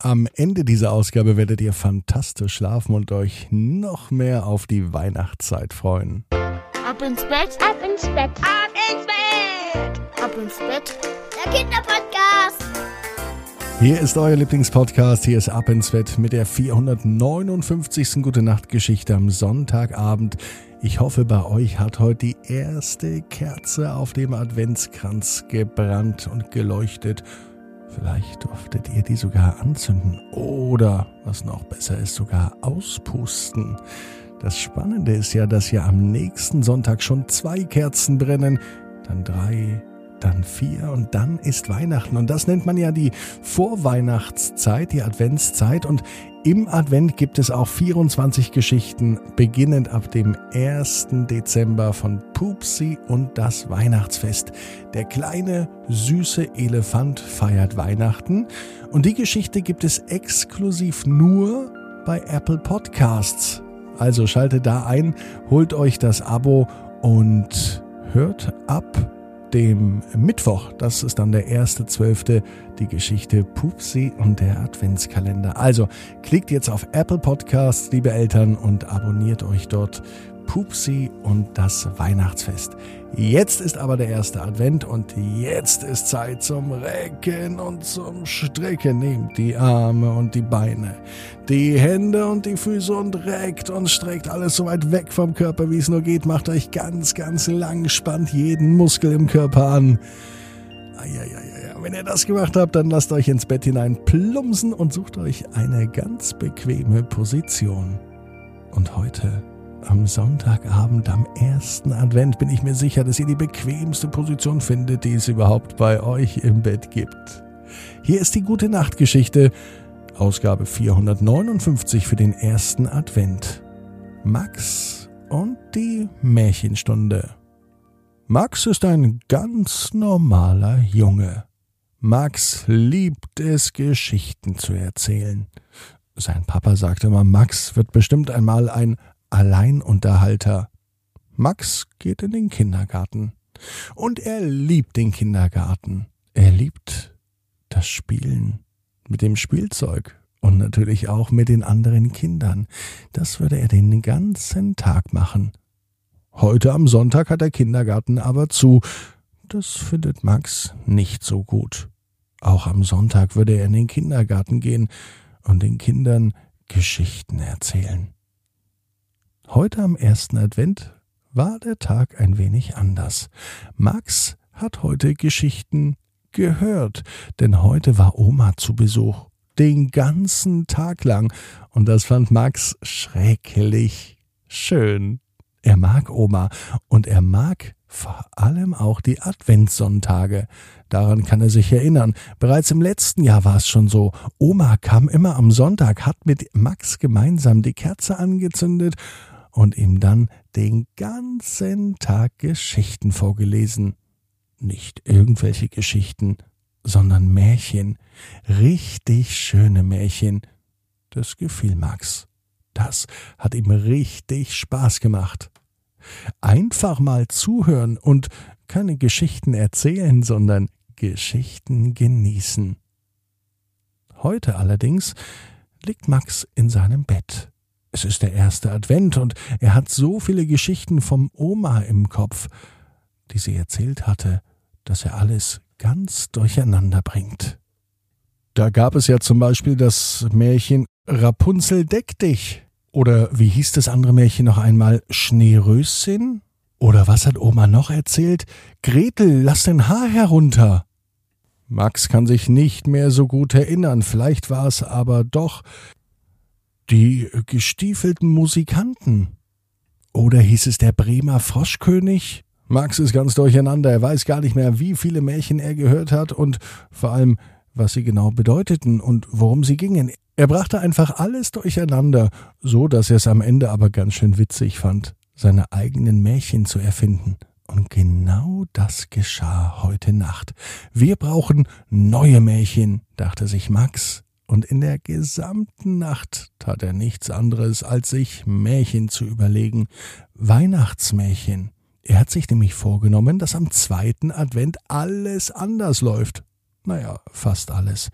Am Ende dieser Ausgabe werdet ihr fantastisch schlafen und euch noch mehr auf die Weihnachtszeit freuen. Ab ins Bett, ab ins Bett, ab ins Bett, ab ins Bett. Der Kinderpodcast. Hier ist euer Lieblingspodcast. Hier ist Ab ins Bett mit der 459. Gute Nacht Geschichte am Sonntagabend. Ich hoffe, bei euch hat heute die erste Kerze auf dem Adventskranz gebrannt und geleuchtet Vielleicht durftet ihr die sogar anzünden oder, was noch besser ist, sogar auspusten. Das Spannende ist ja, dass ja am nächsten Sonntag schon zwei Kerzen brennen, dann drei, dann vier und dann ist Weihnachten. Und das nennt man ja die Vorweihnachtszeit, die Adventszeit. Und im Advent gibt es auch 24 Geschichten, beginnend ab dem 1. Dezember von Pupsi und das Weihnachtsfest. Der kleine, süße Elefant feiert Weihnachten. Und die Geschichte gibt es exklusiv nur bei Apple Podcasts. Also schaltet da ein, holt euch das Abo und hört ab dem Mittwoch, das ist dann der erste zwölfte, die Geschichte Pupsi und der Adventskalender. Also klickt jetzt auf Apple Podcasts, liebe Eltern, und abonniert euch dort Pupsi und das Weihnachtsfest. Jetzt ist aber der erste Advent und jetzt ist Zeit zum Recken und zum Strecken. Nehmt die Arme und die Beine, die Hände und die Füße und reckt und streckt alles so weit weg vom Körper, wie es nur geht. Macht euch ganz, ganz lang, spannt jeden Muskel im Körper an. Eieieiei. Wenn ihr das gemacht habt, dann lasst euch ins Bett hinein plumpsen und sucht euch eine ganz bequeme Position. Und heute am Sonntagabend, am ersten Advent, bin ich mir sicher, dass ihr die bequemste Position findet, die es überhaupt bei euch im Bett gibt. Hier ist die gute Nachtgeschichte, Ausgabe 459 für den ersten Advent. Max und die Märchenstunde. Max ist ein ganz normaler Junge. Max liebt es, Geschichten zu erzählen. Sein Papa sagte immer, Max wird bestimmt einmal ein Alleinunterhalter. Max geht in den Kindergarten. Und er liebt den Kindergarten. Er liebt das Spielen mit dem Spielzeug und natürlich auch mit den anderen Kindern. Das würde er den ganzen Tag machen. Heute am Sonntag hat der Kindergarten aber zu. Das findet Max nicht so gut. Auch am Sonntag würde er in den Kindergarten gehen und den Kindern Geschichten erzählen. Heute am ersten Advent war der Tag ein wenig anders. Max hat heute Geschichten gehört, denn heute war Oma zu Besuch. Den ganzen Tag lang. Und das fand Max schrecklich schön. Er mag Oma und er mag vor allem auch die Adventssonntage. Daran kann er sich erinnern. Bereits im letzten Jahr war es schon so. Oma kam immer am Sonntag, hat mit Max gemeinsam die Kerze angezündet und ihm dann den ganzen Tag Geschichten vorgelesen. Nicht irgendwelche Geschichten, sondern Märchen, richtig schöne Märchen. Das gefiel Max. Das hat ihm richtig Spaß gemacht. Einfach mal zuhören und keine Geschichten erzählen, sondern Geschichten genießen. Heute allerdings liegt Max in seinem Bett. Es ist der erste Advent und er hat so viele Geschichten vom Oma im Kopf, die sie erzählt hatte, dass er alles ganz durcheinander bringt. Da gab es ja zum Beispiel das Märchen Rapunzel deck dich. Oder wie hieß das andere Märchen noch einmal? Schneeröschen? Oder was hat Oma noch erzählt? Gretel, lass dein Haar herunter. Max kann sich nicht mehr so gut erinnern, vielleicht war es aber doch die gestiefelten Musikanten. Oder hieß es der Bremer Froschkönig? Max ist ganz durcheinander, er weiß gar nicht mehr, wie viele Märchen er gehört hat und vor allem, was sie genau bedeuteten und worum sie gingen. Er brachte einfach alles durcheinander, so dass er es am Ende aber ganz schön witzig fand, seine eigenen Märchen zu erfinden. Und genau das geschah heute Nacht. Wir brauchen neue Märchen, dachte sich Max und in der gesamten Nacht tat er nichts anderes, als sich Märchen zu überlegen, Weihnachtsmärchen. Er hat sich nämlich vorgenommen, dass am zweiten Advent alles anders läuft. Naja, fast alles.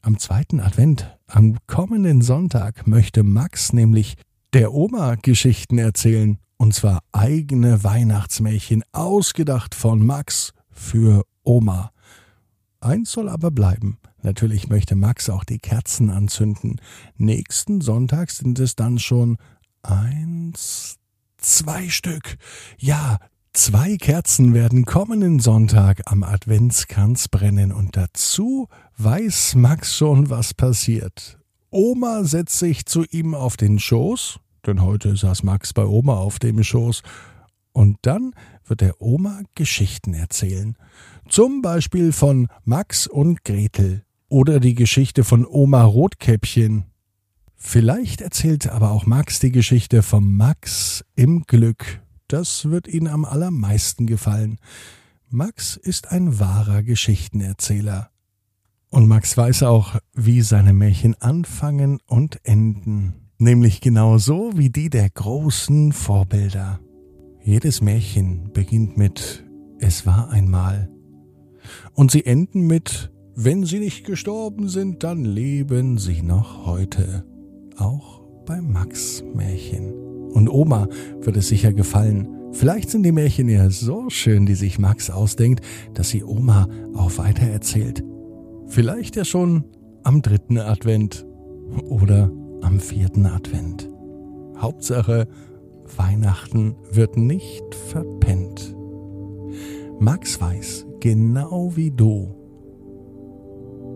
Am zweiten Advent, am kommenden Sonntag, möchte Max nämlich der Oma Geschichten erzählen. Und zwar eigene Weihnachtsmärchen, ausgedacht von Max für Oma. Eins soll aber bleiben. Natürlich möchte Max auch die Kerzen anzünden. Nächsten Sonntag sind es dann schon eins, zwei Stück. Ja, zwei Kerzen werden kommenden Sonntag am Adventskranz brennen und dazu weiß Max schon, was passiert. Oma setzt sich zu ihm auf den Schoß, denn heute saß Max bei Oma auf dem Schoß, und dann wird er Oma Geschichten erzählen. Zum Beispiel von Max und Gretel oder die Geschichte von Oma Rotkäppchen. Vielleicht erzählt aber auch Max die Geschichte vom Max im Glück. Das wird Ihnen am allermeisten gefallen. Max ist ein wahrer Geschichtenerzähler. Und Max weiß auch, wie seine Märchen anfangen und enden. Nämlich genau so wie die der großen Vorbilder. Jedes Märchen beginnt mit Es war einmal. Und sie enden mit wenn sie nicht gestorben sind, dann leben sie noch heute. Auch beim Max Märchen. Und Oma wird es sicher gefallen. Vielleicht sind die Märchen ja so schön, die sich Max ausdenkt, dass sie Oma auch weiter erzählt. Vielleicht ja schon am dritten Advent oder am vierten Advent. Hauptsache, Weihnachten wird nicht verpennt. Max weiß, genau wie du,